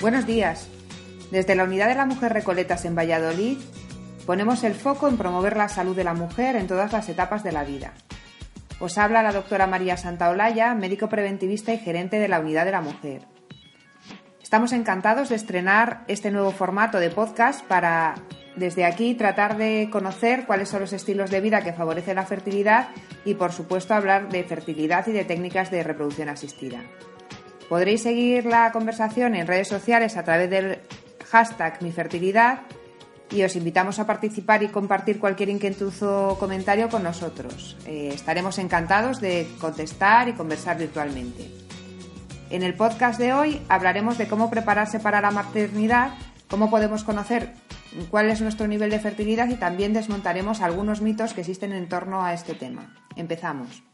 Buenos días. Desde la Unidad de la Mujer Recoletas en Valladolid ponemos el foco en promover la salud de la mujer en todas las etapas de la vida. Os habla la doctora María Santaolalla, médico preventivista y gerente de la Unidad de la Mujer. Estamos encantados de estrenar este nuevo formato de podcast para desde aquí tratar de conocer cuáles son los estilos de vida que favorecen la fertilidad y por supuesto hablar de fertilidad y de técnicas de reproducción asistida. Podréis seguir la conversación en redes sociales a través del hashtag mi fertilidad y os invitamos a participar y compartir cualquier inquietud o comentario con nosotros. Eh, estaremos encantados de contestar y conversar virtualmente. En el podcast de hoy hablaremos de cómo prepararse para la maternidad, cómo podemos conocer cuál es nuestro nivel de fertilidad y también desmontaremos algunos mitos que existen en torno a este tema. Empezamos.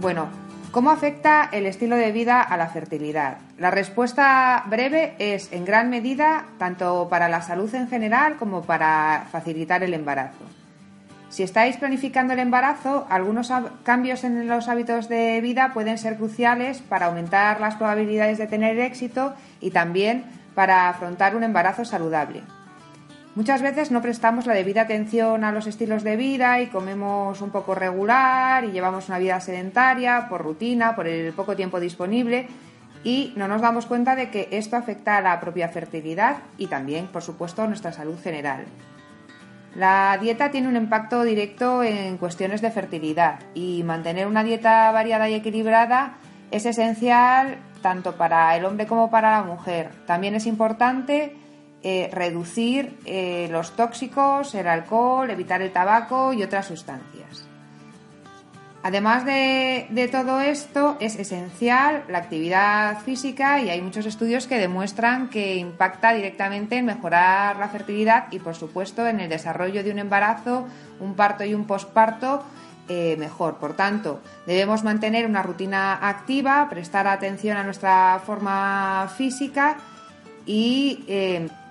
Bueno, ¿cómo afecta el estilo de vida a la fertilidad? La respuesta breve es en gran medida tanto para la salud en general como para facilitar el embarazo. Si estáis planificando el embarazo, algunos cambios en los hábitos de vida pueden ser cruciales para aumentar las probabilidades de tener éxito y también para afrontar un embarazo saludable. Muchas veces no prestamos la debida atención a los estilos de vida y comemos un poco regular y llevamos una vida sedentaria por rutina, por el poco tiempo disponible y no nos damos cuenta de que esto afecta a la propia fertilidad y también, por supuesto, a nuestra salud general. La dieta tiene un impacto directo en cuestiones de fertilidad y mantener una dieta variada y equilibrada es esencial tanto para el hombre como para la mujer. También es importante eh, reducir eh, los tóxicos, el alcohol, evitar el tabaco y otras sustancias. Además de, todo esto, es esencial la actividad física y hay muchos estudios que demuestran que impacta directamente en mejorar la fertilidad y, por supuesto, en el desarrollo de un embarazo, un parto y un posparto eh, mejor. Por tanto, debemos mantener una rutina activa, prestar atención a nuestra forma física y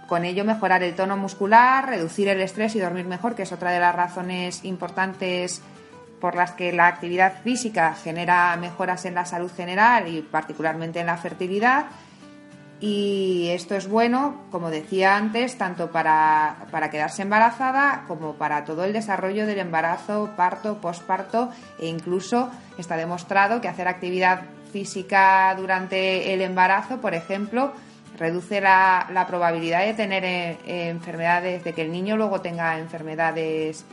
con ello mejorar el tono muscular, reducir el estrés y dormir mejor, que es otra de las razones importantes por las que la actividad física genera mejoras en la salud general y particularmente en la fertilidad. Y esto es bueno, como decía antes, tanto para, para, quedarse embarazada como para todo el desarrollo del embarazo, parto, posparto e incluso está demostrado que hacer actividad física durante el embarazo, por ejemplo, reduce la, probabilidad de tener eh, enfermedades, de que el niño luego tenga enfermedades,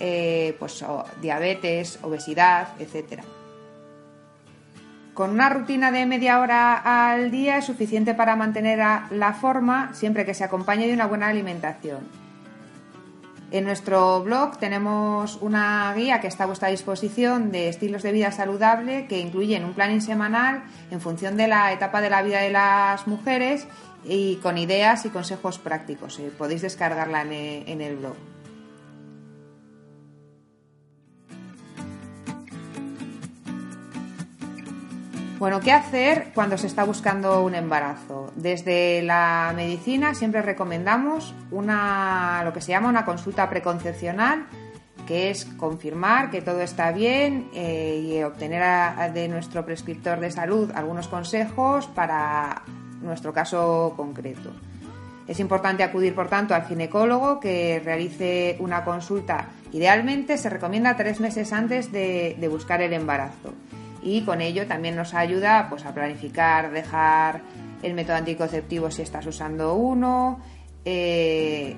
eh, pues diabetes, obesidad, etcétera. Con una rutina de media hora al día es suficiente para mantener la forma siempre que se acompañe de una buena alimentación. En nuestro blog tenemos una guía que está a vuestra disposición de estilos de vida saludable que incluyen un planning semanal en función de la etapa de la vida de las mujeres y con ideas y consejos prácticos. Eh, podéis descargarla en el blog. Bueno, ¿qué hacer cuando se está buscando un embarazo? Desde la medicina siempre recomendamos una, lo que se llama una consulta preconcepcional, que es confirmar que todo está bien eh, y obtener de nuestro prescriptor de salud algunos consejos para nuestro caso concreto. Es importante acudir, por tanto, al ginecólogo que realice una consulta. Idealmente se recomienda tres meses antes de buscar el embarazo y con ello también nos ayuda pues, a planificar, dejar el método anticonceptivo si estás usando uno, eh,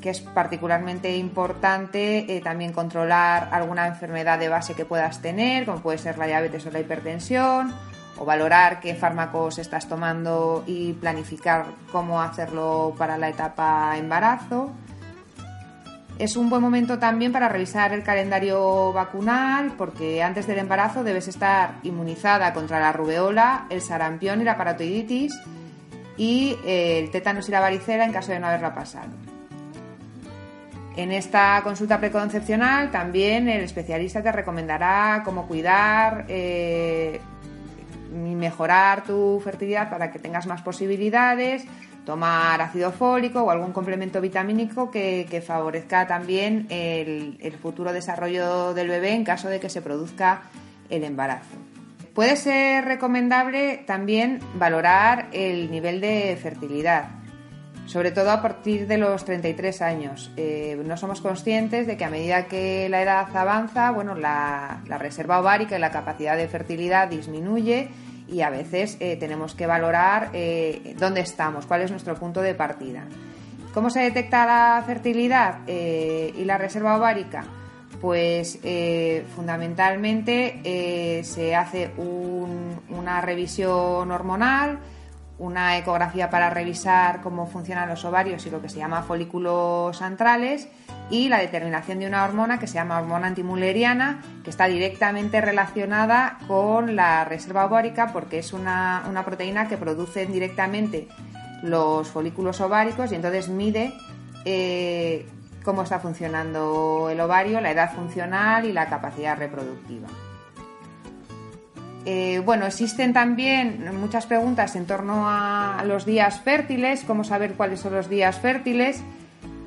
que es particularmente importante eh, también controlar alguna enfermedad de base que puedas tener, como puede ser la diabetes o la hipertensión, o valorar qué fármacos estás tomando y planificar cómo hacerlo para la etapa embarazo. Es un buen momento también para revisar el calendario vacunal porque antes del embarazo debes estar inmunizada contra la rubeola, el sarampión y la paratoiditis y eh, el tétanos y la varicela en caso de no haberla pasado. En esta consulta preconcepcional también el especialista te recomendará cómo cuidar eh, y mejorar tu fertilidad para que tengas más posibilidades, tomar ácido fólico o algún complemento vitamínico que, favorezca también el, futuro desarrollo del bebé en caso de que se produzca el embarazo. Puede ser recomendable también valorar el nivel de fertilidad, sobre todo a partir de los 33 años. Eh, no somos conscientes de que a medida que la edad avanza, bueno, la, reserva ovárica y la capacidad de fertilidad disminuye y a veces eh, tenemos que valorar eh, dónde estamos, cuál es nuestro punto de partida. ¿Cómo se detecta la fertilidad y la reserva ovárica? Pues eh, fundamentalmente eh, se hace una revisión hormonal, una ecografía para revisar cómo funcionan los ovarios y lo que se llama folículos antrales y la determinación de una hormona que se llama hormona antimuleriana que está directamente relacionada con la reserva ovárica porque es una, proteína que producen directamente los folículos ováricos y entonces mide eh, cómo está funcionando el ovario, la edad funcional y la capacidad reproductiva. Eh, bueno, existen también muchas preguntas en torno a los días fértiles, cómo saber cuáles son los días fértiles.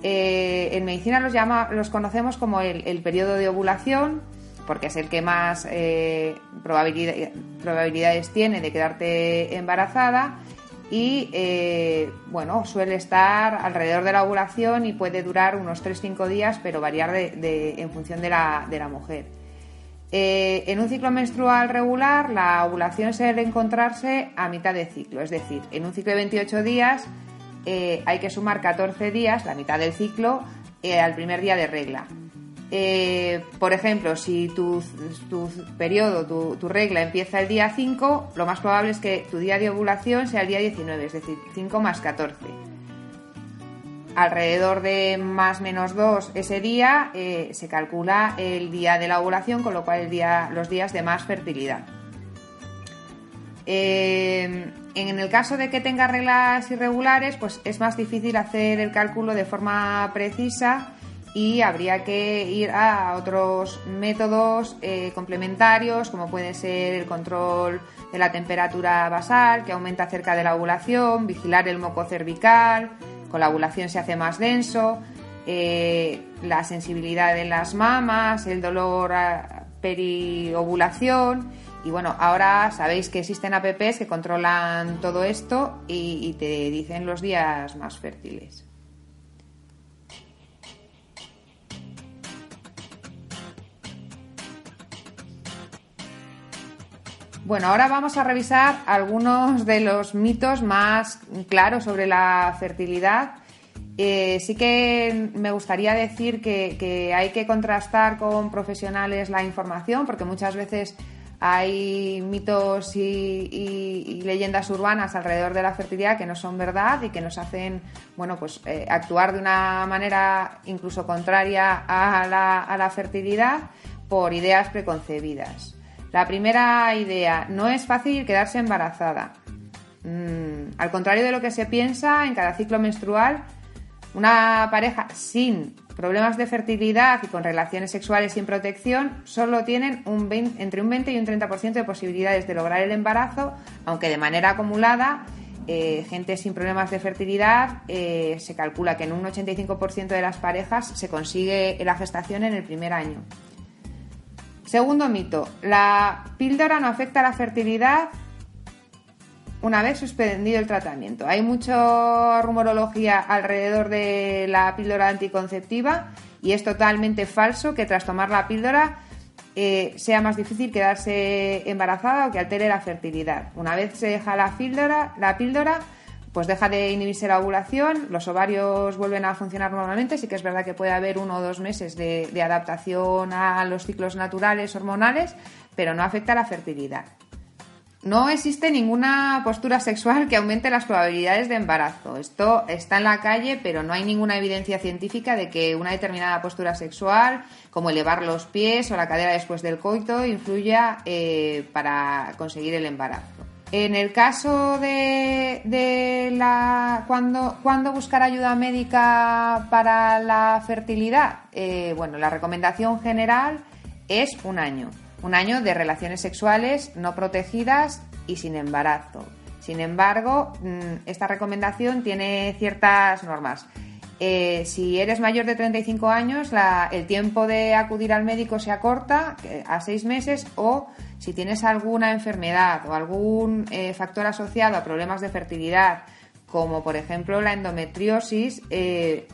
Eh, en medicina los, llama, los conocemos como el, periodo de ovulación, porque es el que más eh, probabilidades tiene de quedarte embarazada y bueno, suele estar alrededor de la ovulación y puede durar unos 3-5 días, pero variar en función de la, mujer. Eh, en un ciclo menstrual regular, la ovulación suele encontrarse a mitad de ciclo, es decir, en un ciclo de 28 días eh, hay que sumar 14 días, la mitad del ciclo, al primer día de regla. Eh, por ejemplo, si tu, periodo, tu, regla empieza el día 5, lo más probable es que tu día de ovulación sea el día 19, es decir, 5 más 14. Alrededor de más menos 2 ese día eh, se calcula el día de la ovulación, con lo cual el día, los días de más fertilidad. Eh, en el caso de que tenga reglas irregulares, pues es más difícil hacer el cálculo de forma precisa y habría que ir a otros métodos eh, complementarios como puede ser el control de la temperatura basal que aumenta cerca de la ovulación, vigilar el moco cervical, con la ovulación se hace más denso, eh, la sensibilidad en las mamas, el dolor periovulación y bueno, ahora sabéis que existen apps que controlan todo esto y te dicen los días más fértiles. Bueno, ahora vamos a revisar algunos de los mitos más claros sobre la fertilidad. Eh, sí que me gustaría decir que, hay que contrastar con profesionales la información, porque muchas veces hay mitos y, leyendas urbanas alrededor de la fertilidad que no son verdad y que nos hacen bueno, pues, eh, actuar de una manera incluso contraria a la fertilidad por ideas preconcebidas. La primera idea, no es fácil quedarse embarazada. Mm, al contrario de lo que se piensa, en cada ciclo menstrual, una pareja sin problemas de fertilidad y con relaciones sexuales sin protección solo tienen un entre un 20 y un 30% de posibilidades de lograr el embarazo, aunque de manera acumulada, eh, gente sin problemas de fertilidad eh, se calcula que en un 85% de las parejas se consigue la gestación en el primer año. Segundo mito, la píldora no afecta la fertilidad una vez suspendido el tratamiento. Hay mucha rumorología alrededor de la píldora anticonceptiva y es totalmente falso que tras tomar la píldora eh, sea más difícil quedarse embarazada o que altere la fertilidad. Una vez se deja la píldora, la píldora pues deja de inhibirse la ovulación, los ovarios vuelven a funcionar normalmente, sí que es verdad que puede haber uno o dos meses de, adaptación a los ciclos naturales hormonales, pero no afecta a la fertilidad. No existe ninguna postura sexual que aumente las probabilidades de embarazo. Esto está en la calle, pero no hay ninguna evidencia científica de que una determinada postura sexual, como elevar los pies o la cadera después del coito, influya eh, para conseguir el embarazo. En el caso de, la cuando, buscar ayuda médica para la fertilidad, eh, bueno, la recomendación general es un año, un año de relaciones sexuales no protegidas y sin embarazo. Sin embargo, mm, esta recomendación tiene ciertas normas. Eh, si eres mayor de 35 años, el tiempo de acudir al médico se acorta a seis meses o si tienes alguna enfermedad o algún eh, factor asociado a problemas de fertilidad, como por ejemplo la endometriosis, eh,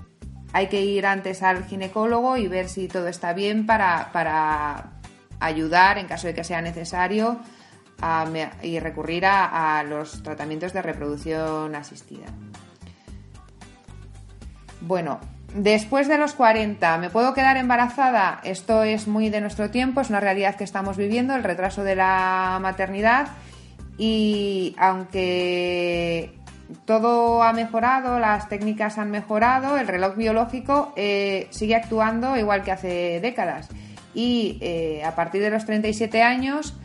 hay que ir antes al ginecólogo y ver si todo está bien para, ayudar en caso de que sea necesario y recurrir a los tratamientos de reproducción asistida. Bueno, después de los 40, ¿me puedo quedar embarazada? Esto es muy de nuestro tiempo, es una realidad que estamos viviendo, el retraso de la maternidad. Y aunque todo ha mejorado, las técnicas han mejorado, el reloj biológico eh, sigue actuando igual que hace décadas. Y eh, a partir de los 37 años,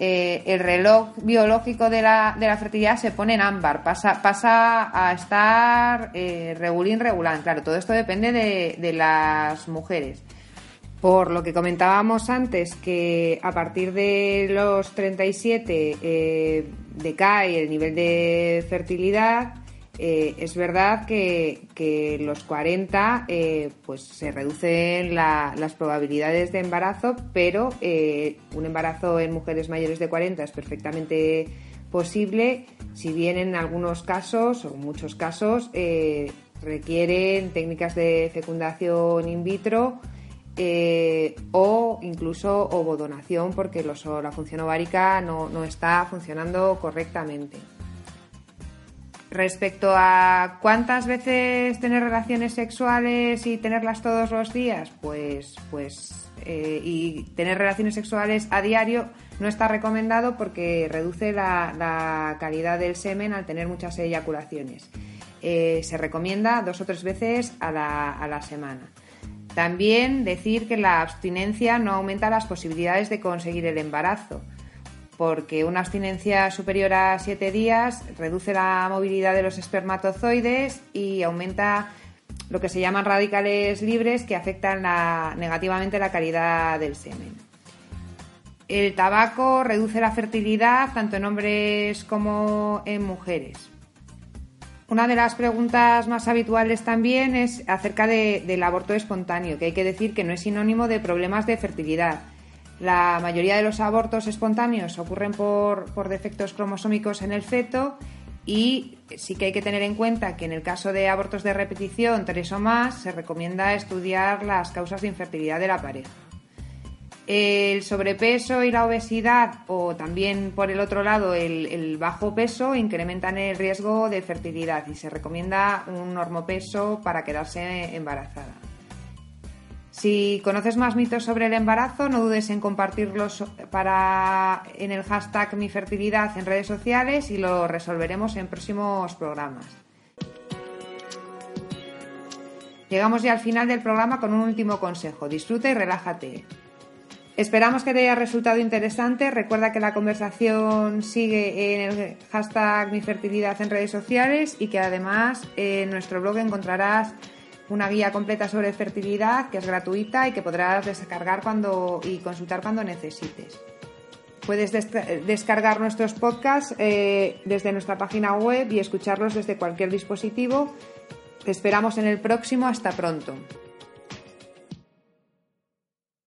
eh, el reloj biológico de la, de la, fertilidad se pone en ámbar, pasa, pasa a estar eh, regulín regulán. Claro, todo esto depende de, las mujeres. Por lo que comentábamos antes, que a partir de los 37 eh, decae el nivel de fertilidad, eh, es verdad que, los 40 eh, pues se reducen las probabilidades de embarazo, pero eh, un embarazo en mujeres mayores de 40 es perfectamente posible, si bien en algunos casos o muchos casos requieren técnicas de fecundación in vitro o incluso ovodonación porque la función ovárica no está funcionando correctamente. Respecto a cuántas veces tener relaciones sexuales y tenerlas todos los días, pues, pues eh, y tener relaciones sexuales a diario no está recomendado porque reduce la, calidad del semen al tener muchas eyaculaciones. Eh, se recomienda dos o tres veces a la, a la semana. También decir que la abstinencia no aumenta las posibilidades de conseguir el embarazo porque una abstinencia superior a 7 días reduce la movilidad de los espermatozoides y aumenta lo que se llaman radicales libres que afectan negativamente la calidad del semen. El tabaco reduce la fertilidad tanto en hombres como en mujeres. Una de las preguntas más habituales también es acerca del aborto espontáneo, que hay que decir que no es sinónimo de problemas de fertilidad la mayoría de los abortos espontáneos ocurren por, defectos cromosómicos en el feto y sí que hay que tener en cuenta que en el caso de abortos de repetición, tres o más, se recomienda estudiar las causas de infertilidad de la pareja. El sobrepeso y la obesidad, o también por el otro lado el, bajo peso, incrementan el riesgo de fertilidad y se recomienda un normopeso para quedarse embarazada. Si conoces más mitos sobre el embarazo, no dudes en compartirlos para, en el hashtag Mi Fertilidad en redes sociales y lo resolveremos en próximos programas. Llegamos ya al final del programa con un último consejo. Disfruta y relájate. Esperamos que te haya resultado interesante. Recuerda que la conversación sigue en el hashtag Mi Fertilidad en redes sociales y que además en nuestro blog encontrarás una guía completa sobre fertilidad que es gratuita y que podrás descargar cuando y consultar cuando necesites. Puedes descargar nuestros podcasts eh, desde nuestra página web y escucharlos desde cualquier dispositivo. Te esperamos en el próximo. Hasta pronto.